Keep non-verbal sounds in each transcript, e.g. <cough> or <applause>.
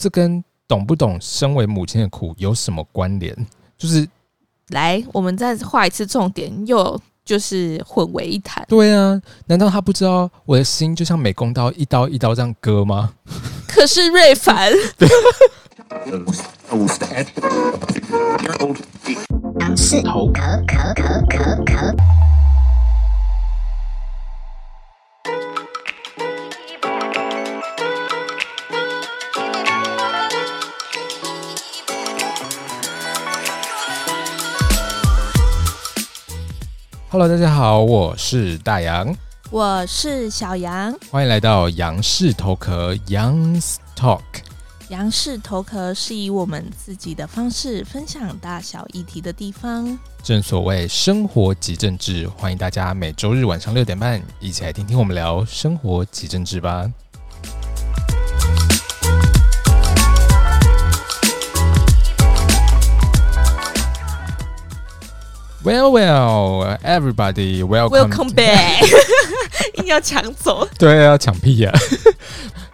这跟懂不懂身为母亲的苦有什么关联？就是来，我们再画一次重点，又就是混为一谈。对啊，难道他不知道我的心就像美工刀一刀一刀这样割吗？可是瑞凡，<laughs> 对。是头壳壳壳壳壳。Hello，大家好，我是大杨，我是小杨，欢迎来到杨氏头壳 Young's Talk。杨氏头壳是以我们自己的方式分享大小议题的地方。正所谓生活即政治，欢迎大家每周日晚上六点半一起来听听我们聊生活即政治吧。Well, well, everybody, welcome, welcome back。硬要抢走，对，要抢屁呀！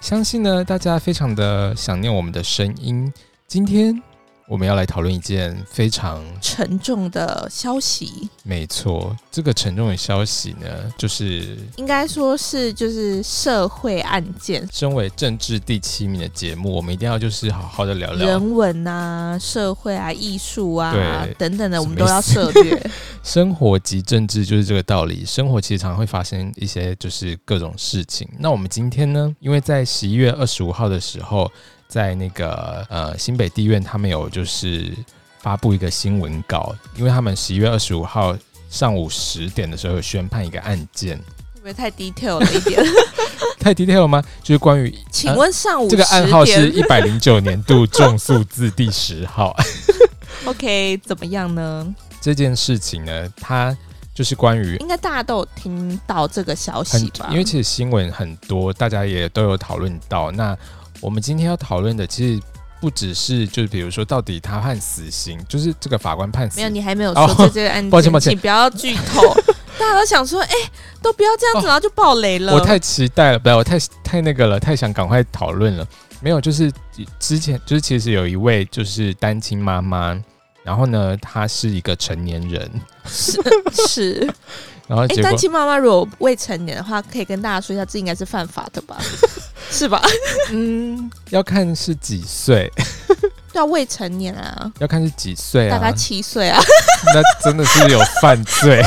相信呢，大家非常的想念我们的声音。今天。我们要来讨论一件非常沉重的消息。没错，这个沉重的消息呢，就是应该说是就是社会案件。身为政治第七名的节目，我们一定要就是好好的聊聊人文啊、社会啊、艺术啊等等的，我们都要涉猎。<laughs> 生活及政治就是这个道理。生活其实常常会发生一些就是各种事情。那我们今天呢，因为在十一月二十五号的时候。在那个呃新北地院，他们有就是发布一个新闻稿，因为他们十一月二十五号上午十点的时候有宣判一个案件，会不会太 detail 了一点？<laughs> 太 detail 了吗？就是关于，请问上午、呃、这个暗号是一百零九年度重诉字第十号。<laughs> OK，怎么样呢？这件事情呢，它就是关于，应该大家都有听到这个消息吧？因为其实新闻很多，大家也都有讨论到那。我们今天要讨论的其实不只是，就是比如说，到底他判死刑，就是这个法官判。没有，你还没有说这这个案件，抱歉抱歉，请不要剧透。<laughs> 大家都想说，哎、欸，都不要这样子，然后就爆雷了。我太期待了，不要，我太太那个了，太想赶快讨论了。没有，就是之前就是其实有一位就是单亲妈妈，然后呢，她是一个成年人，是是。<laughs> 然后，哎，单亲妈妈如果未成年的话，可以跟大家说一下，这应该是犯法的吧？<laughs> 是吧？嗯，要看是几岁，<laughs> 要未成年啊，要看是几岁啊，大概七岁啊，那真的是有犯罪，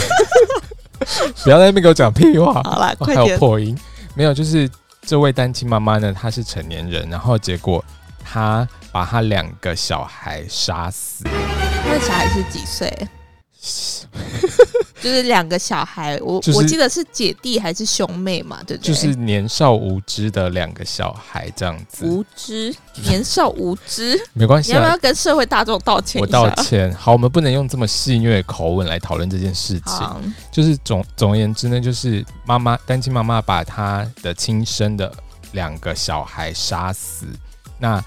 <laughs> 不要在那边给我讲屁话。好了，快点，还有破音，没有，就是这位单亲妈妈呢，她是成年人，然后结果她把她两个小孩杀死，那小孩是几岁？<laughs> 就是两个小孩，我、就是、我记得是姐弟还是兄妹嘛，对不对？就是年少无知的两个小孩这样子。无知，年少无知，<laughs> 没关系、啊。你要不要跟社会大众道歉？我道歉。好，我们不能用这么戏谑的口吻来讨论这件事情。就是总总而言之呢，就是妈妈单亲妈妈把她的亲生的两个小孩杀死。那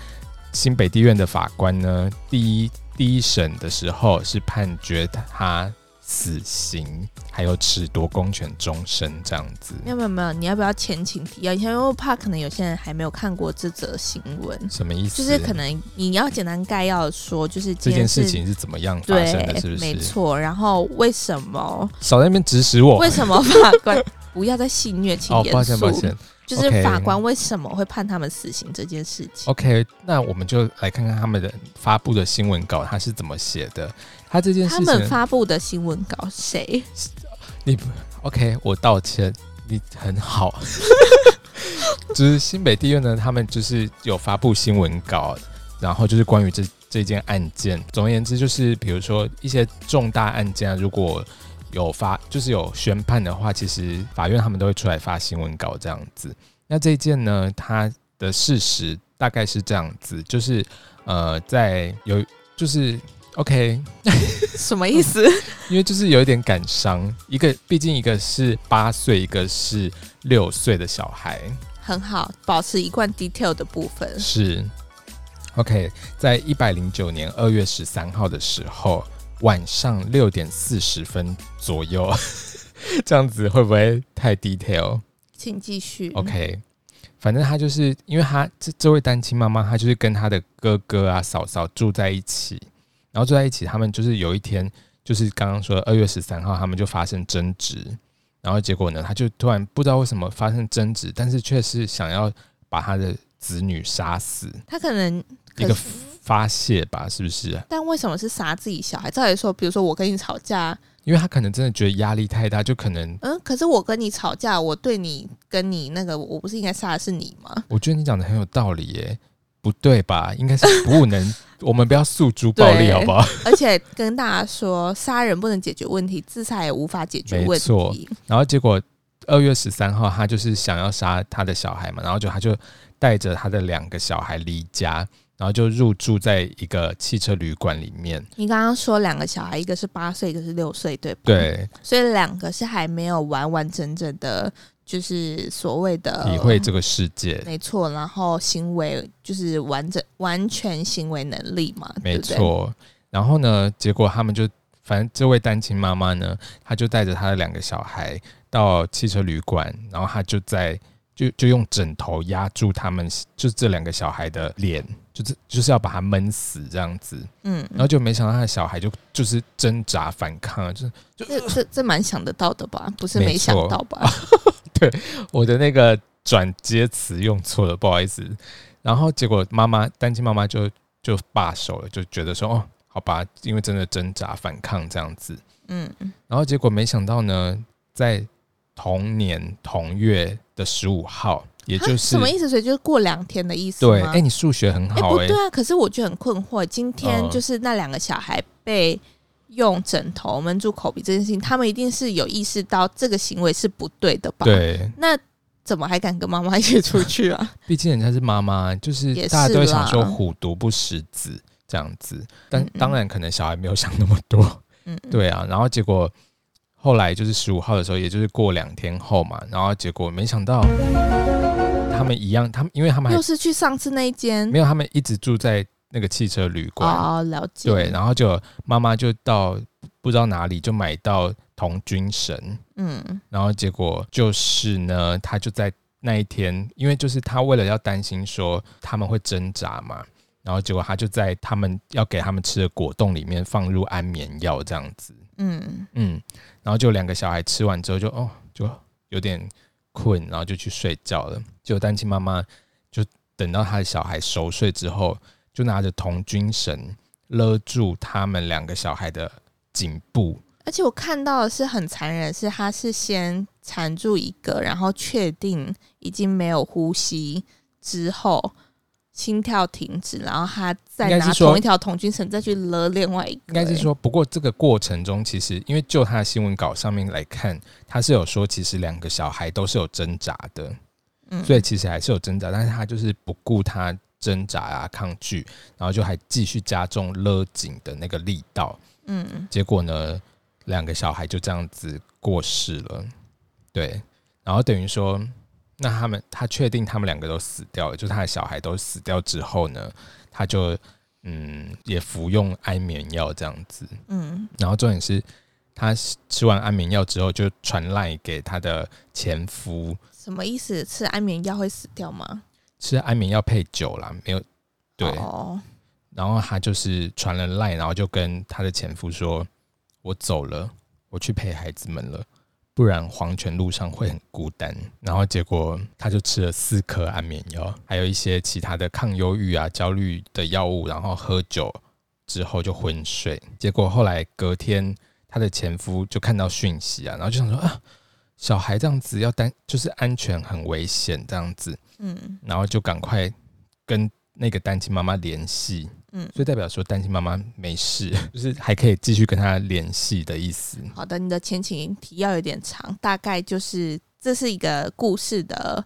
新北地院的法官呢，第一第一审的时候是判决他。死刑，还有褫夺公权终身这样子。没有没有没有，你要不要前情提要？因为我怕可能有些人还没有看过这则新闻。什么意思？就是可能你要简单概要的说，就是这件事情是怎么样发生的？是不是？没错。然后为什么？少在那边指使我。为什么法官 <laughs> 不要再戏虐？请严肃。抱歉抱歉。就是法官为什么会判他们死刑这件事情。OK，那我们就来看看他们的发布的新闻稿，他是怎么写的。他这件事情，他们发布的新闻稿谁？你不 OK？我道歉，你很好。<laughs> 就是新北地院呢，他们就是有发布新闻稿，然后就是关于这这件案件。总而言之，就是比如说一些重大案件啊，如果有发就是有宣判的话，其实法院他们都会出来发新闻稿这样子。那这一件呢，它的事实大概是这样子，就是呃，在有就是 OK <laughs> 什么意思？<laughs> 因为就是有一点感伤，一个毕竟一个是八岁，一个是六岁的小孩，很好，保持一贯 detail 的部分是 OK。在一百零九年二月十三号的时候。晚上六点四十分左右，<laughs> 这样子会不会太 detail？请继续。OK，反正他就是因为他这这位单亲妈妈，她就是跟她的哥哥啊、嫂嫂住在一起，然后住在一起，他们就是有一天，就是刚刚说二月十三号，他们就发生争执，然后结果呢，他就突然不知道为什么发生争执，但是却是想要把他的子女杀死，他可能一个发泄吧，是不是？但为什么是杀自己小孩？照理说，比如说我跟你吵架。因为他可能真的觉得压力太大，就可能嗯，可是我跟你吵架，我对你跟你那个，我不是应该杀的是你吗？我觉得你讲的很有道理耶，不对吧？应该是不能，<laughs> 我们不要诉诸暴力，好不好？而且跟大家说，杀人不能解决问题，自杀也无法解决问题。然后结果二月十三号，他就是想要杀他的小孩嘛，然后就他就带着他的两个小孩离家。然后就入住在一个汽车旅馆里面。你刚刚说两个小孩，一个是八岁，一个是六岁，对不？对。所以两个是还没有完完整整的，就是所谓的体会这个世界。没错。然后行为就是完整完全行为能力嘛，没错。然后呢，结果他们就反正这位单亲妈妈呢，她就带着她的两个小孩到汽车旅馆，然后她就在就就用枕头压住他们，就这两个小孩的脸。就是就是要把他闷死这样子，嗯，然后就没想到他的小孩就就是挣扎反抗，就就这这这蛮想得到的吧？不是没想到吧？<laughs> 对，<laughs> 我的那个转接词用错了，不好意思。然后结果妈妈单亲妈妈就就罢手了，就觉得说哦，好吧，因为真的挣扎反抗这样子，嗯，然后结果没想到呢，在同年同月的十五号。也就是什么意思？所以就是过两天的意思。对，哎、欸，你数学很好、欸。哎、欸，不对啊，可是我就很困惑。今天就是那两个小孩被用枕头闷住口鼻这件事情，他们一定是有意识到这个行为是不对的吧？对。那怎么还敢跟妈妈 <laughs> 一起出去啊？<laughs> 毕竟人家是妈妈，就是大家都会想说虎毒不食子这样子。但当然，可能小孩没有想那么多。嗯，<laughs> 对啊。然后结果后来就是十五号的时候，也就是过两天后嘛。然后结果没想到。他们一样，他们因为他们还又是去上次那一间，没有，他们一直住在那个汽车旅馆。哦，了解。对，然后就妈妈就到不知道哪里就买到童军绳，嗯，然后结果就是呢，他就在那一天，因为就是他为了要担心说他们会挣扎嘛，然后结果他就在他们要给他们吃的果冻里面放入安眠药这样子，嗯嗯，然后就两个小孩吃完之后就哦就有点。困，然后就去睡觉了。就单亲妈妈就等到他的小孩熟睡之后，就拿着童军绳勒住他们两个小孩的颈部。而且我看到的是很残忍，是他是先缠住一个，然后确定已经没有呼吸之后。心跳停止，然后他再拿同一条童军绳再去勒另外一个。应该是说，不过这个过程中，其实因为就他的新闻稿上面来看，他是有说，其实两个小孩都是有挣扎的，嗯，所以其实还是有挣扎，但是他就是不顾他挣扎啊、抗拒，然后就还继续加重勒紧的那个力道，嗯，结果呢，两个小孩就这样子过世了，对，然后等于说。那他们，他确定他们两个都死掉了，就是他的小孩都死掉之后呢，他就嗯也服用安眠药这样子，嗯，然后重点是他吃完安眠药之后就传赖给他的前夫，什么意思？吃安眠药会死掉吗？吃安眠药配酒啦，没有对，哦，然后他就是传了赖，然后就跟他的前夫说：“我走了，我去陪孩子们了。”不然黄泉路上会很孤单。然后结果他就吃了四颗安眠药，还有一些其他的抗忧郁啊、焦虑的药物。然后喝酒之后就昏睡。结果后来隔天，他的前夫就看到讯息啊，然后就想说啊，小孩这样子要担，就是安全很危险这样子。嗯，然后就赶快跟那个单亲妈妈联系。嗯，所以代表说单亲妈妈没事，<laughs> 就是还可以继续跟他联系的意思。好的，你的前情提要有点长，大概就是这是一个故事的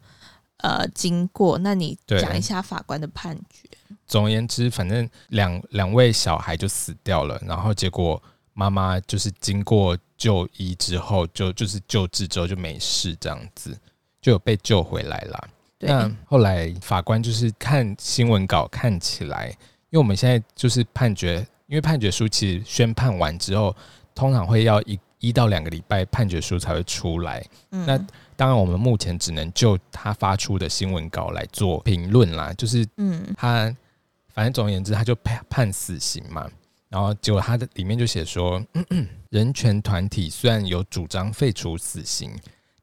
呃经过。那你讲一下法官的判决。总而言之，反正两两位小孩就死掉了，然后结果妈妈就是经过就医之后，就就是救治之后就没事，这样子就有被救回来了。对，那后来法官就是看新闻稿看起来。因为我们现在就是判决，因为判决书其实宣判完之后，通常会要一一到两个礼拜判决书才会出来。嗯、那当然我们目前只能就他发出的新闻稿来做评论啦。就是，嗯，他反正总而言之，他就判判死刑嘛。然后结果他的里面就写说，<clears throat> 人权团体虽然有主张废除死刑，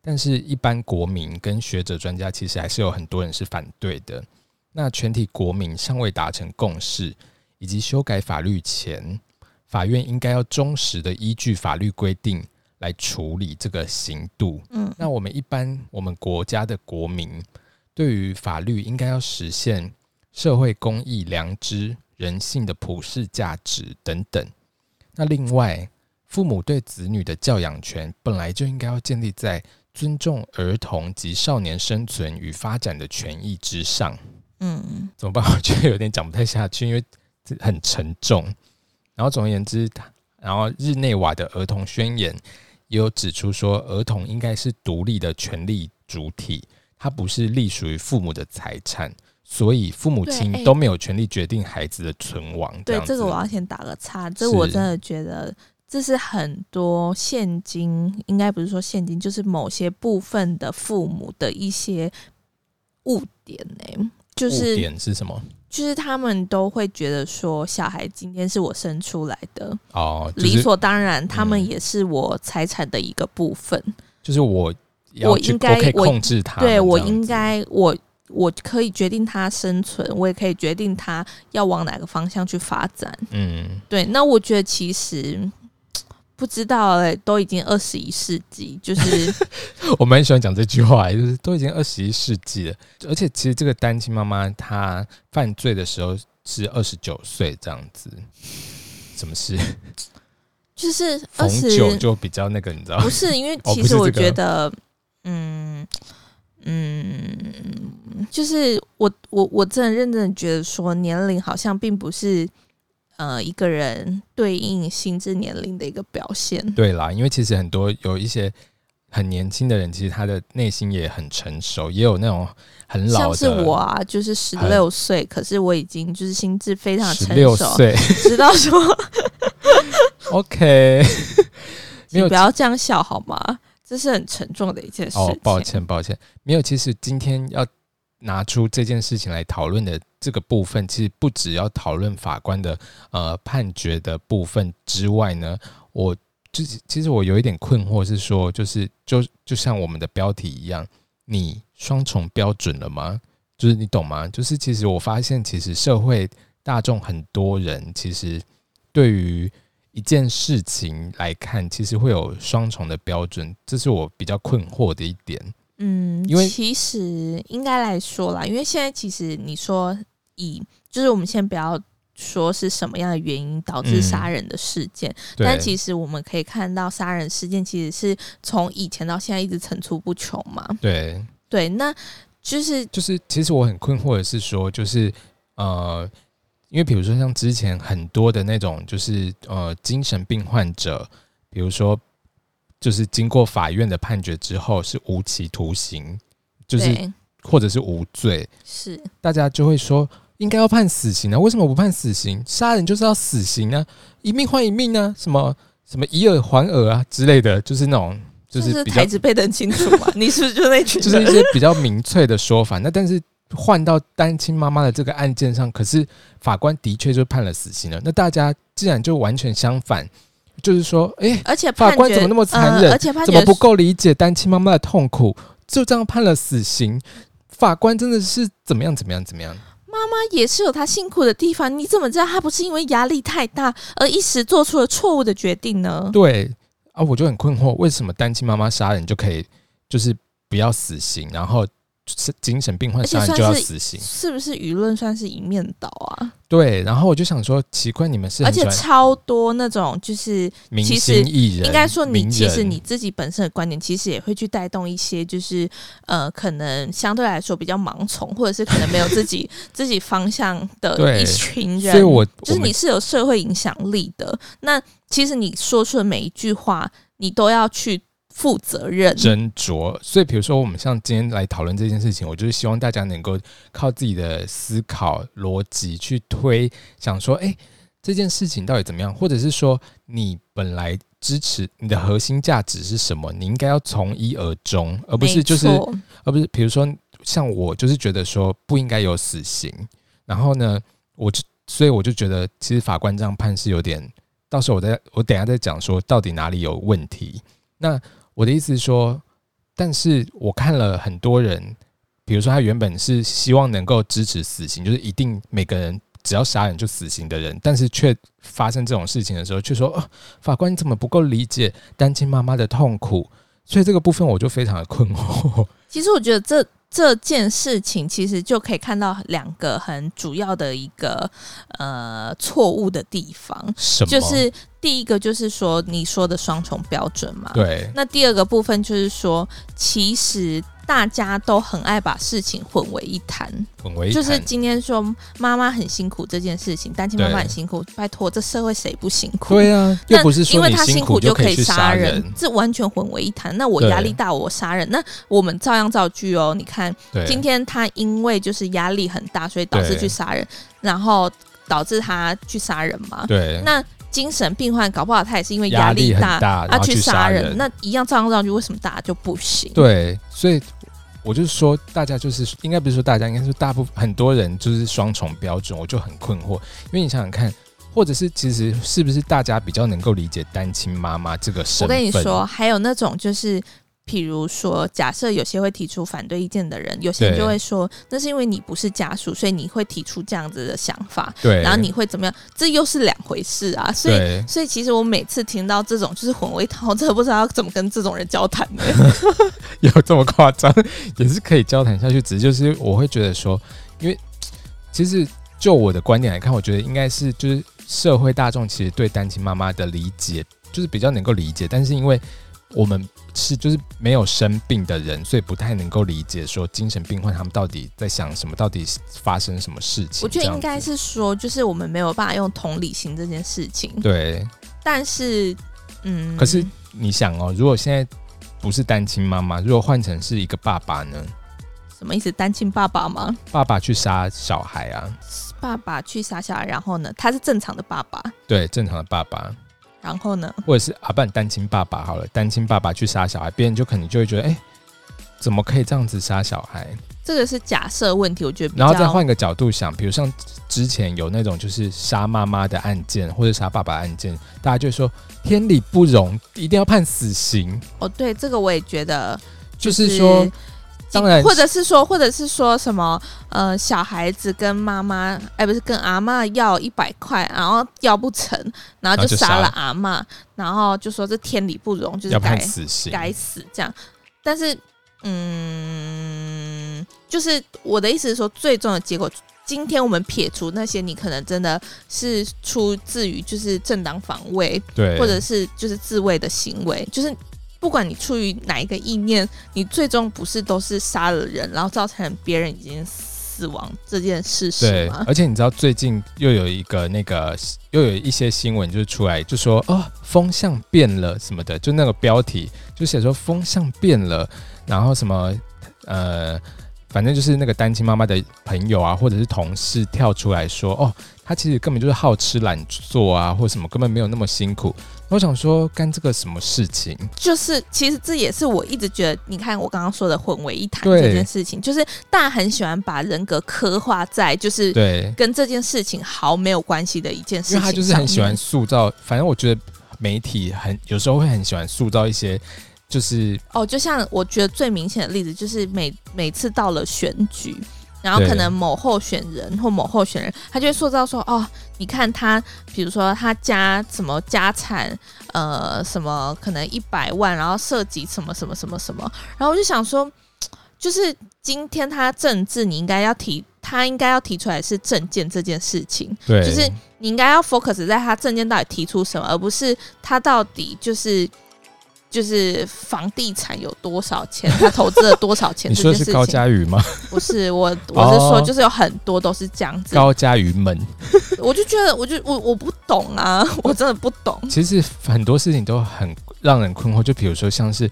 但是一般国民跟学者专家其实还是有很多人是反对的。那全体国民尚未达成共识，以及修改法律前，法院应该要忠实的依据法律规定来处理这个刑度。嗯，那我们一般我们国家的国民对于法律应该要实现社会公益、良知、人性的普世价值等等。那另外，父母对子女的教养权本来就应该要建立在尊重儿童及少年生存与发展的权益之上。嗯，怎么办？我觉得有点讲不太下去，因为这很沉重。然后总而言之，然后日内瓦的儿童宣言也有指出说，儿童应该是独立的权利主体，它不是隶属于父母的财产，所以父母亲都没有权利决定孩子的存亡。对，这个我要先打个叉，这我真的觉得这是很多现今应该不是说现今，就是某些部分的父母的一些误点呢、欸。就是点是什么？就是他们都会觉得说，小孩今天是我生出来的哦，就是、理所当然，他们也是我财产的一个部分。就是我，我应该可以控制他，对我应该，我我可以决定他生存，我也可以决定他要往哪个方向去发展。嗯，对。那我觉得其实。不知道哎、欸，都已经二十一世纪，就是 <laughs> 我蛮喜欢讲这句话，就是都已经二十一世纪了，而且其实这个单亲妈妈她犯罪的时候是二十九岁这样子，什么事？就是逢九就比较那个，你知道吗？不是，因为其实我觉得，嗯嗯，就是我我我真的认真的觉得说，年龄好像并不是。呃，一个人对应心智年龄的一个表现，对啦，因为其实很多有一些很年轻的人，其实他的内心也很成熟，也有那种很老的，像是我啊，就是十六岁，可是我已经就是心智非常成熟，十六岁，知道说，<laughs> OK，你，<laughs> 不要这样笑好吗？这是很沉重的一件事情。哦，抱歉，抱歉，没有，其实今天要。拿出这件事情来讨论的这个部分，其实不只要讨论法官的呃判决的部分之外呢，我就是其实我有一点困惑，是说就是就就像我们的标题一样，你双重标准了吗？就是你懂吗？就是其实我发现，其实社会大众很多人其实对于一件事情来看，其实会有双重的标准，这是我比较困惑的一点。嗯，因为其实应该来说啦，因为现在其实你说以就是我们先不要说是什么样的原因导致杀人的事件，嗯、但其实我们可以看到杀人事件其实是从以前到现在一直层出不穷嘛。对对，那就是就是其实我很困惑的是说，就是呃，因为比如说像之前很多的那种就是呃精神病患者，比如说。就是经过法院的判决之后是无期徒刑，就是或者是无罪，是大家就会说应该要判死刑啊？为什么不判死刑？杀人就是要死刑啊？一命换一命啊？什么什么以耳还耳啊之类的，就是那种就是台词背得很清楚嘛？你是不是就那 <laughs> 群？就是一些比较明确的说法。那但是换到单亲妈妈的这个案件上，可是法官的确就判了死刑了。那大家既然就完全相反。就是说，哎、欸，而且法官怎么那么残忍？呃、而且怎么不够理解单亲妈妈的痛苦？就这样判了死刑，法官真的是怎么样？怎么样？怎么样？妈妈也是有她辛苦的地方，你怎么知道她不是因为压力太大而一时做出了错误的决定呢？对啊，我就很困惑，为什么单亲妈妈杀人就可以，就是不要死刑，然后？是精神病患杀人就要死刑，是不是舆论算是一面倒啊？对，然后我就想说，奇怪，你们是而且超多那种就是明星艺人，应该说你其实你自己本身的观点，其实也会去带动一些，就是呃，可能相对来说比较盲从，或者是可能没有自己 <laughs> 自己方向的一群人。所以我就是你是有社会影响力的，那其实你说出的每一句话，你都要去。负责任。斟酌，所以比如说，我们像今天来讨论这件事情，我就是希望大家能够靠自己的思考逻辑去推，想说，哎、欸，这件事情到底怎么样，或者是说你本来支持你的核心价值是什么？你应该要从一而终，而不是就是，而不是比如说像我就是觉得说不应该有死刑，然后呢，我就所以我就觉得其实法官这样判是有点，到时候我再我等一下再讲说到底哪里有问题。那我的意思是说，但是我看了很多人，比如说他原本是希望能够支持死刑，就是一定每个人。只要杀人就死刑的人，但是却发生这种事情的时候，却说：“哦，法官你怎么不够理解单亲妈妈的痛苦？”所以这个部分我就非常的困惑。其实我觉得这这件事情其实就可以看到两个很主要的一个呃错误的地方，就是第一个就是说你说的双重标准嘛。对。那第二个部分就是说，其实。大家都很爱把事情混为一谈，混为一谈就是今天说妈妈很辛苦这件事情，单亲妈妈很辛苦，拜托，这社会谁不辛苦？对啊，又不是因为他辛苦就可以杀人，这完全混为一谈。那我压力大，我杀人，那我们照样造句哦。你看，今天他因为就是压力很大，所以导致去杀人，然后导致他去杀人嘛？对，那。精神病患搞不好他也是因为压力大，他去杀人，人，那一样照样造句，为什么大家就不行？对，所以我就说，大家就是应该不是说大家，应该是大部分很多人就是双重标准，我就很困惑。因为你想想看，或者是其实是不是大家比较能够理解单亲妈妈这个身份？我跟你说，还有那种就是。譬如说，假设有些会提出反对意见的人，有些人就会说，那是因为你不是家属，所以你会提出这样子的想法。对，然后你会怎么样？这又是两回事啊。所以，所以其实我每次听到这种就是混为一谈，我真的不知道要怎么跟这种人交谈 <laughs> 的。有这么夸张？也是可以交谈下去，只是就是我会觉得说，因为其实就我的观点来看，我觉得应该是就是社会大众其实对单亲妈妈的理解就是比较能够理解，但是因为我们。是，就是没有生病的人，所以不太能够理解说精神病患他们到底在想什么，到底发生什么事情。我觉得应该是说，就是我们没有办法用同理心这件事情。对，但是，嗯，可是你想哦，如果现在不是单亲妈妈，如果换成是一个爸爸呢？什么意思？单亲爸爸吗？爸爸去杀小孩啊？爸爸去杀小孩，然后呢？他是正常的爸爸？对，正常的爸爸。然后呢？或者是阿半单亲爸爸好了，单亲爸爸去杀小孩，别人就可能就会觉得，哎，怎么可以这样子杀小孩？这个是假设问题，我觉得。然后再换个角度想，比如像之前有那种就是杀妈妈的案件，或者杀爸爸案件，大家就说天理不容，一定要判死刑。哦，对，这个我也觉得，就是、就是说。当然，或者是说，或者是说什么，呃，小孩子跟妈妈，哎，不是跟阿嬷要一百块，然后要不成，然后就杀了阿嬷，然后就说这天理不容，就是该该死这样。但是，嗯，就是我的意思是说，最终的结果，今天我们撇除那些你可能真的是出自于就是正当防卫，对，或者是就是自卫的行为，就是。不管你出于哪一个意念，你最终不是都是杀了人，然后造成别人已经死亡这件事实？对，而且你知道最近又有一个那个又有一些新闻就是出来就说哦，风向变了什么的，就那个标题就写说风向变了，然后什么呃，反正就是那个单亲妈妈的朋友啊或者是同事跳出来说哦，他其实根本就是好吃懒做啊，或什么根本没有那么辛苦。我想说，干这个什么事情？就是其实这也是我一直觉得，你看我刚刚说的混为一谈这件事情，就是大家很喜欢把人格刻画在就是对跟这件事情毫没有关系的一件事情，因为他就是很喜欢塑造。反正我觉得媒体很有时候会很喜欢塑造一些，就是哦，就像我觉得最明显的例子就是每每次到了选举。然后可能某候选人或某候选人，他就会塑造说：“哦，你看他，比如说他家什么家产，呃，什么可能一百万，然后涉及什么什么什么什么。”然后我就想说，就是今天他政治，你应该要提，他应该要提出来是证件这件事情，对，就是你应该要 focus 在他证件到底提出什么，而不是他到底就是。就是房地产有多少钱，他投资了多少钱？<laughs> 你说的是高嘉宇吗？不是，我我是说，就是有很多都是这样子。高嘉宇们，<laughs> 我就觉得，我就我我不懂啊，<laughs> 我真的不懂。其实很多事情都很让人困惑，就比如说像是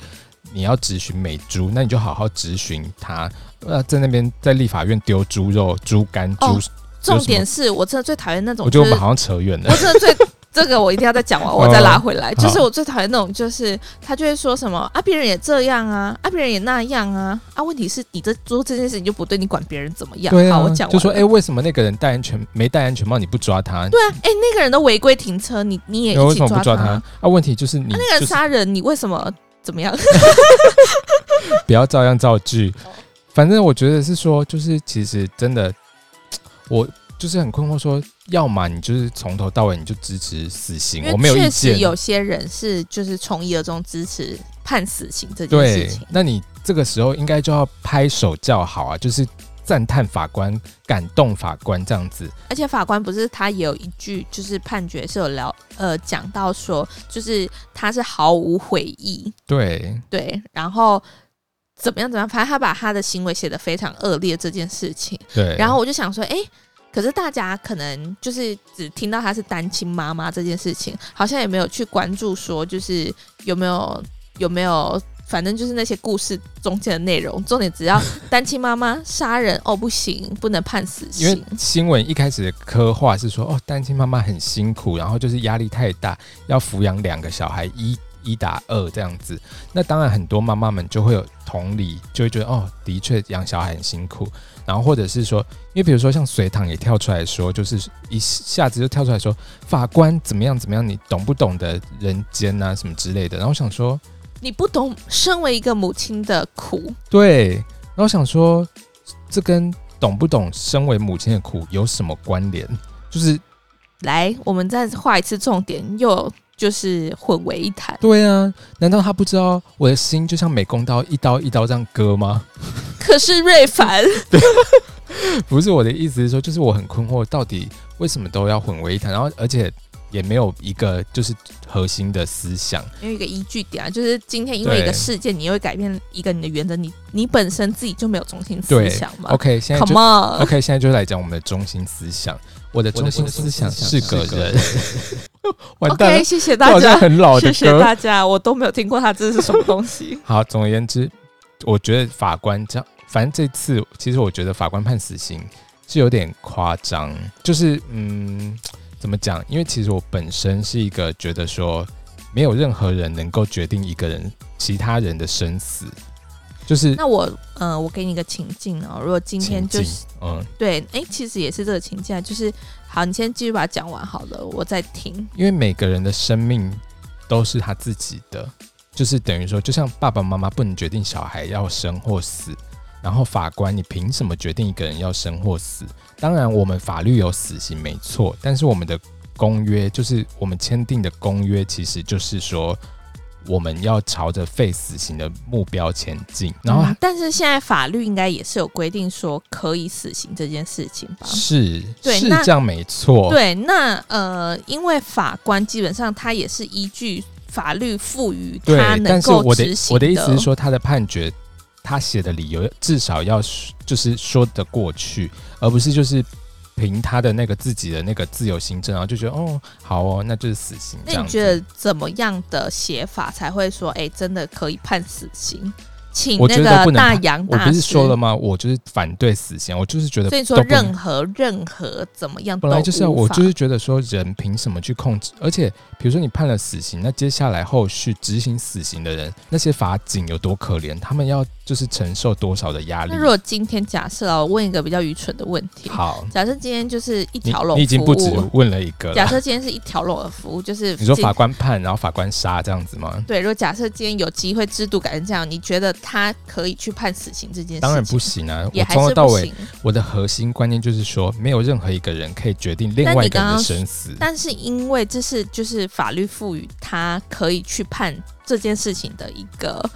你要质询美猪，那你就好好质询他。呃，在那边在立法院丢猪肉、猪肝、猪。重点是我真的最讨厌那种、就是，我觉得我们好像扯远了。我真的最这个我一定要再讲完，<laughs> 我再拉回来。哦、就是我最讨厌那种，就是他就会说什么啊，别人也这样啊，啊，别人也那样啊，啊，问题是你这做这件事情就不对，你管别人怎么样？对啊，好，我讲完就说哎、欸，为什么那个人戴安全没戴安全帽，你不抓他？对啊，哎、欸，那个人都违规停车，你你也一起抓他？为什么不抓他？啊，问题就是你、啊、那个人杀人，你为什么怎么样？<laughs> 不要照样造句。反正我觉得是说，就是其实真的，我就是很困惑，说，要么你就是从头到尾你就支持死刑，我没有意见。确实有些人是就是从一而终支持判死刑这件事情。对，那你这个时候应该就要拍手叫好啊，就是赞叹法官、感动法官这样子。而且法官不是他也有一句就是判决是有聊呃讲到说，就是他是毫无悔意。对对，然后。怎么样？怎么样？反正他把他的行为写得非常恶劣这件事情。对。然后我就想说，哎，可是大家可能就是只听到她是单亲妈妈这件事情，好像也没有去关注说，就是有没有有没有，反正就是那些故事中间的内容。重点只要单亲妈妈杀人 <laughs> 哦，不行，不能判死刑。因为新闻一开始的刻画是说，哦，单亲妈妈很辛苦，然后就是压力太大，要抚养两个小孩一。一打二这样子，那当然很多妈妈们就会有同理，就会觉得哦，的确养小孩很辛苦。然后或者是说，因为比如说像隋唐也跳出来说，就是一下子就跳出来说法官怎么样怎么样，你懂不懂得人间啊什么之类的。然后我想说，你不懂身为一个母亲的苦。对，然后我想说，这跟懂不懂身为母亲的苦有什么关联？就是来，我们再画一次重点，又。就是混为一谈。对啊，难道他不知道我的心就像美工刀一刀一刀这样割吗？可是瑞凡，<laughs> 对，不是我的意思是说，就是我很困惑，到底为什么都要混为一谈？然后，而且也没有一个就是核心的思想，没有一个依据点啊。就是今天因为一个事件，你会改变一个你的原则，你你本身自己就没有中心思想嘛？OK，现在就 Come on OK，现在就来讲我们的中心思想。我的中心思想是个人。<laughs> 完蛋了，OK，谢谢大家。很老的歌，谢谢大家，我都没有听过他这是什么东西。<laughs> 好，总而言之，我觉得法官这样，反正这次其实我觉得法官判死刑是有点夸张。就是嗯，怎么讲？因为其实我本身是一个觉得说，没有任何人能够决定一个人其他人的生死。就是那我嗯、呃，我给你一个情境哦。如果今天就是嗯，对，哎、欸，其实也是这个情境啊，就是好，你先继续把它讲完好了，我再听。因为每个人的生命都是他自己的，就是等于说，就像爸爸妈妈不能决定小孩要生或死，然后法官你凭什么决定一个人要生或死？当然，我们法律有死刑没错，但是我们的公约就是我们签订的公约，其实就是说。我们要朝着废死刑的目标前进，然后、嗯，但是现在法律应该也是有规定说可以死刑这件事情吧？是，对，是这样没错。对，那呃，因为法官基本上他也是依据法律赋予他能够执行的。我的意思是说，他的判决，他写的理由至少要就是说得过去，而不是就是。凭他的那个自己的那个自由行政，然后就觉得哦，好哦，那就是死刑。那你觉得怎么样的写法才会说，哎、欸，真的可以判死刑？请那个大洋大师，我不是说了吗？我就是反对死刑，我就是觉得。所以说，任何任何怎么样，本来就是要我就是觉得说，人凭什么去控制？而且，比如说你判了死刑，那接下来后续执行死刑的人，那些法警有多可怜？他们要就是承受多少的压力？那如果今天假设啊，我问一个比较愚蠢的问题，好，假设今天就是一条龙，你已经不止问了一个。假设今天是一条龙的服务，就是你说法官判，然后法官杀这样子吗？对，如果假设今天有机会制度改成这样，你觉得他可以？去判死刑这件事当然不行啊！也我从头到尾，我的核心观念就是说，没有任何一个人可以决定另外一个人的生死。但是因为这是就是法律赋予他可以去判这件事情的一个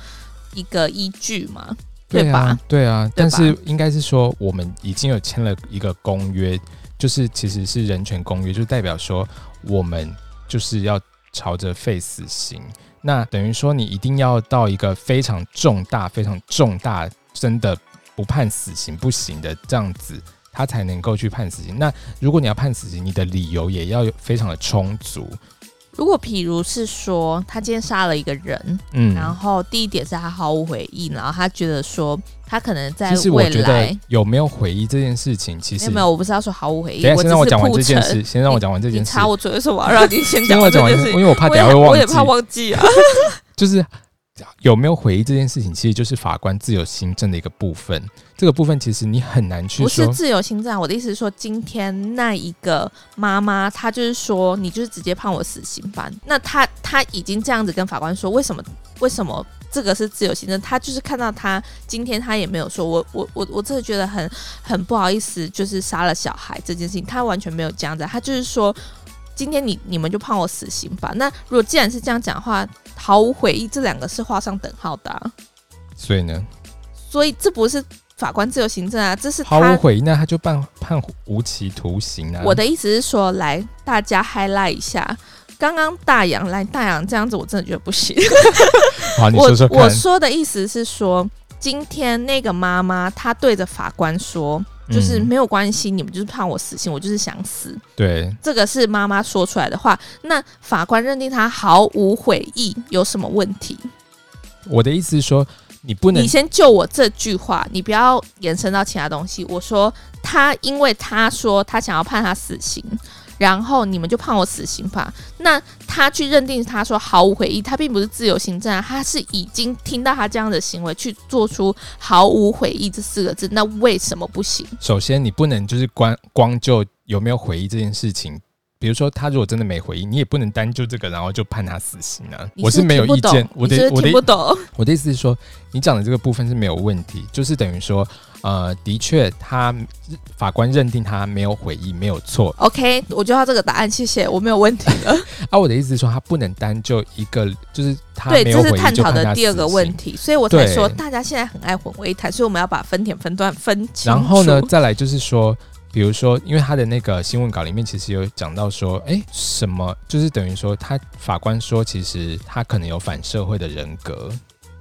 一个依据嘛，对吧？对啊，对啊。但是应该是说，我们已经有签了一个公约，就是其实是人权公约，就代表说我们就是要朝着废死刑。那等于说，你一定要到一个非常重大、非常重大，真的不判死刑不行的这样子，他才能够去判死刑。那如果你要判死刑，你的理由也要非常的充足。如果譬如是说他今天杀了一个人，嗯，然后第一点是他毫无回忆，然后他觉得说他可能在未来有没有回忆这件事情，其实没有，我不是要说毫无回忆。等下先让我讲完这件事，先让我讲完这件事。插我嘴的时候，我要让你先讲完这件事，因为我怕等下会忘记，我也怕忘记啊。<laughs> 就是有没有回忆这件事情，其实就是法官自由行政的一个部分。这个部分其实你很难去说，不是自由行政。我的意思是说，今天那一个妈妈，她就是说，你就是直接判我死刑吧。那她她已经这样子跟法官说，为什么为什么这个是自由行政？她就是看到她今天她也没有说，我我我我真的觉得很很不好意思，就是杀了小孩这件事情，她完全没有这样子。她就是说，今天你你们就判我死刑吧。那如果既然是这样讲的话，毫无悔意这两个是画上等号的啊。所以呢？所以这不是。法官自由行政啊，这是毫无悔意，那他就判判无期徒刑啊。我的意思是说，来大家 highlight 一下，刚刚大洋来大洋这样子，我真的觉得不行。<laughs> 好，你说说。我我说的意思是说，今天那个妈妈她对着法官说，就是没有关系，嗯、你们就是判我死刑，我就是想死。对，这个是妈妈说出来的话。那法官认定他毫无悔意，有什么问题？我的意思是说。你不能，你先就我这句话，你不要延伸到其他东西。我说他，因为他说他想要判他死刑，然后你们就判我死刑吧。那他去认定他说毫无悔意，他并不是自由行政啊，他是已经听到他这样的行为去做出毫无悔意这四个字，那为什么不行？首先，你不能就是光光就有没有悔意这件事情。比如说，他如果真的没回应，你也不能单就这个，然后就判他死刑啊！我是没有意见，我的我的我的意思是说，你讲的这个部分是没有问题，就是等于说，呃，的确，他法官认定他没有悔意，没有错。OK，我就要这个答案，谢谢，我没有问题了。<laughs> 啊，我的意思是说，他不能单就一个，就是他。对，这是探讨的第二个问题，所以我才说大家现在很爱混为一谈，所以我们要把分点分段分清。然后呢，再来就是说。比如说，因为他的那个新闻稿里面其实有讲到说，哎，什么就是等于说，他法官说，其实他可能有反社会的人格，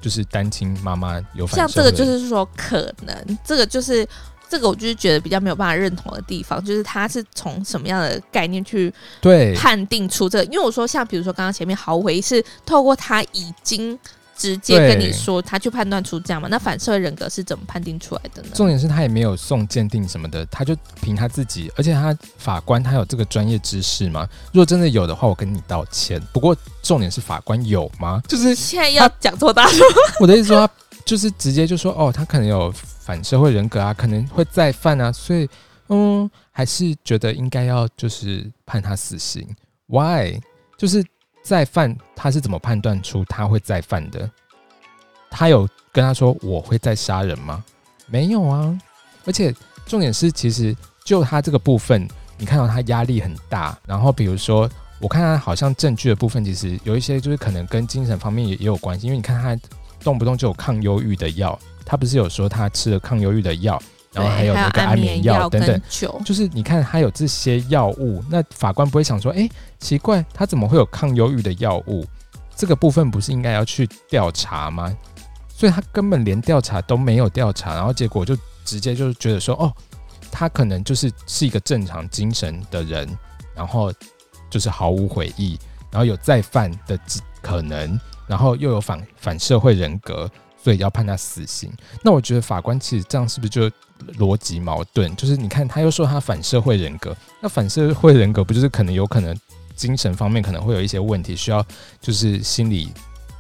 就是单亲妈妈有。像这个就是说可能，这个就是这个我就是觉得比较没有办法认同的地方，就是他是从什么样的概念去对判定出这个？因为我说像比如说刚刚前面毫无悔意是透过他已经。直接跟你说，他就判断出这样嘛？那反社会人格是怎么判定出来的呢？重点是他也没有送鉴定什么的，他就凭他自己，而且他法官他有这个专业知识吗？如果真的有的话，我跟你道歉。不过重点是法官有吗？就是现在要讲错大说。<laughs> 我的意思说，他就是直接就说哦，他可能有反社会人格啊，可能会再犯啊，所以嗯，还是觉得应该要就是判他死刑。Why？就是。再犯，他是怎么判断出他会再犯的？他有跟他说我会再杀人吗？没有啊。而且重点是，其实就他这个部分，你看到他压力很大。然后比如说，我看他好像证据的部分，其实有一些就是可能跟精神方面也也有关系。因为你看他动不动就有抗忧郁的药，他不是有说他吃了抗忧郁的药。然后还有那个安眠药等等，就是你看他有这些药物，那法官不会想说，哎，奇怪，他怎么会有抗忧郁的药物？这个部分不是应该要去调查吗？所以他根本连调查都没有调查，然后结果就直接就是觉得说，哦，他可能就是是一个正常精神的人，然后就是毫无悔意，然后有再犯的可能，然后又有反反社会人格。所以要判他死刑，那我觉得法官其实这样是不是就逻辑矛盾？就是你看他又说他反社会人格，那反社会人格不就是可能有可能精神方面可能会有一些问题，需要就是心理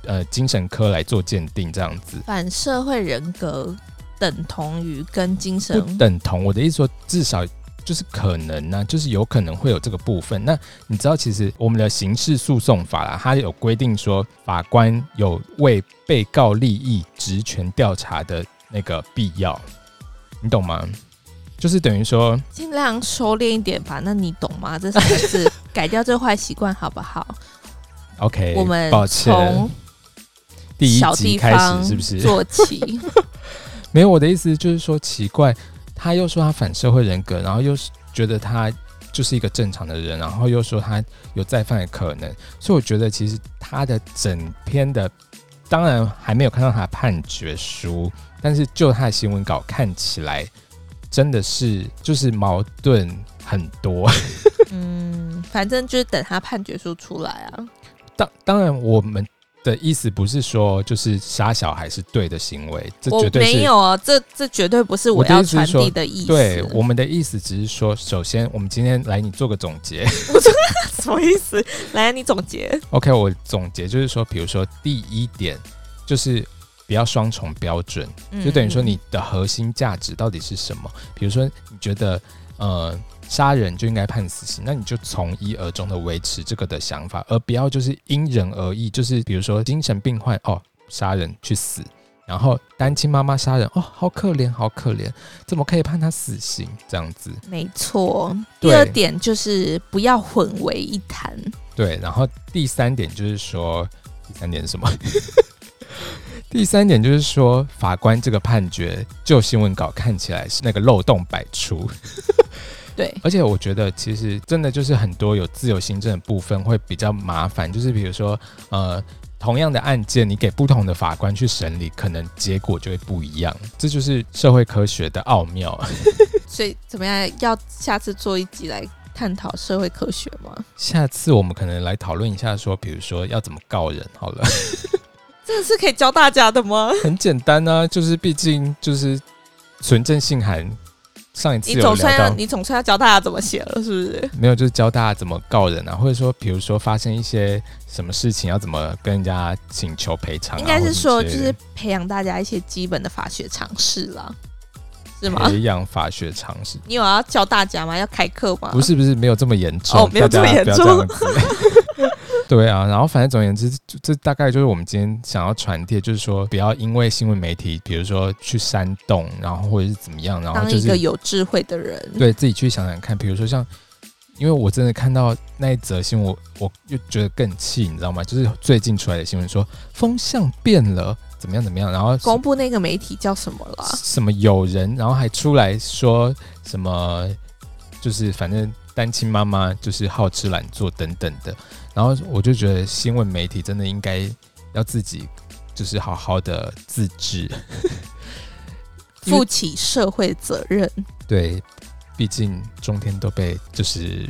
呃精神科来做鉴定这样子。反社会人格等同于跟精神不等同？我的意思说至少。就是可能呢、啊，就是有可能会有这个部分。那你知道，其实我们的刑事诉讼法啦，它有规定说，法官有为被告利益职权调查的那个必要，你懂吗？就是等于说，尽量收敛一点吧。那你懂吗？这三个字，改掉这坏习惯好不好？OK，我们从第一集开始是不是做起？<laughs> 没有，我的意思就是说奇怪。他又说他反社会人格，然后又是觉得他就是一个正常的人，然后又说他有再犯的可能，所以我觉得其实他的整篇的，当然还没有看到他的判决书，但是就他的新闻稿看起来，真的是就是矛盾很多。嗯，反正就是等他判决书出来啊。当当然，我们的意思不是说就是杀小孩是对的行为，这绝对没有啊，这这绝对不是我要传递的意思。对，我们的意思只是说，首先我们今天来，你做个总结。<laughs> 我说什么意思？来，你总结。OK，我总结就是说，比如说第一点就是不要双重标准，就等于说你的核心价值到底是什么？嗯、比如说你觉得呃。杀人就应该判死刑，那你就从一而终的维持这个的想法，而不要就是因人而异。就是比如说精神病患哦，杀人去死，然后单亲妈妈杀人哦，好可怜，好可怜，怎么可以判他死刑？这样子，没错。第二点就是不要混为一谈。对，然后第三点就是说，第三点是什么？第三点就是说，法官这个判决就新闻稿看起来是那个漏洞百出。<laughs> 对，而且我觉得其实真的就是很多有自由行政的部分会比较麻烦，就是比如说，呃，同样的案件，你给不同的法官去审理，可能结果就会不一样。这就是社会科学的奥妙。<laughs> 所以怎么样？要下次做一集来探讨社会科学吗？下次我们可能来讨论一下，说，比如说要怎么告人。好了，这个是可以教大家的吗？很简单啊，就是毕竟就是纯正信函。上一次你总算要你总算要教大家怎么写了，是不是？没有，就是教大家怎么告人啊，或者说，比如说发生一些什么事情，要怎么跟人家请求赔偿啊。应该是说，就是培养大家一些基本的法学常识啦，是吗？培养法学常识，你有要教大家吗？要开课吗？不是，不是，没有这么严重，哦，没有这么严重。对啊，然后反正总而言之，这大概就是我们今天想要传递，就是说不要因为新闻媒体，比如说去煽动，然后或者是怎么样，然后就是一个有智慧的人，对自己去想想看。比如说像，因为我真的看到那一则新闻，我我又觉得更气，你知道吗？就是最近出来的新闻说风向变了，怎么样怎么样，然后公布那个媒体叫什么了？什么有人，然后还出来说什么，就是反正单亲妈妈就是好吃懒做等等的。然后我就觉得新闻媒体真的应该要自己就是好好的自治，<laughs> 负起社会责任。对，毕竟中天都被就是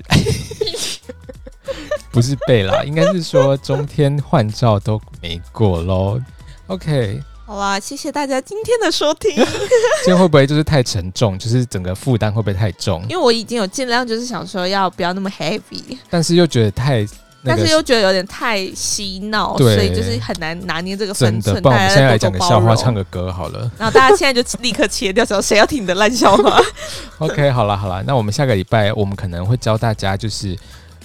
<laughs> 不是被啦，应该是说中天换照都没过喽。OK，好啦，谢谢大家今天的收听。<laughs> 今天会不会就是太沉重？就是整个负担会不会太重？因为我已经有尽量就是想说要不要那么 heavy，但是又觉得太。但是又觉得有点太嬉闹，所以就是很难拿捏这个分寸。不然我们现在来讲个笑话，唱个歌好了。<laughs> 然后大家现在就立刻切掉，说谁要听你的烂笑话？<laughs> OK，好了好了，那我们下个礼拜我们可能会教大家就是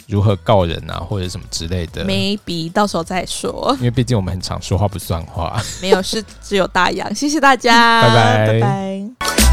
如何告人啊，或者什么之类的。Maybe 到时候再说，因为毕竟我们很常说话不算话。没有，是只有大洋。谢谢大家，<laughs> 拜拜。拜拜。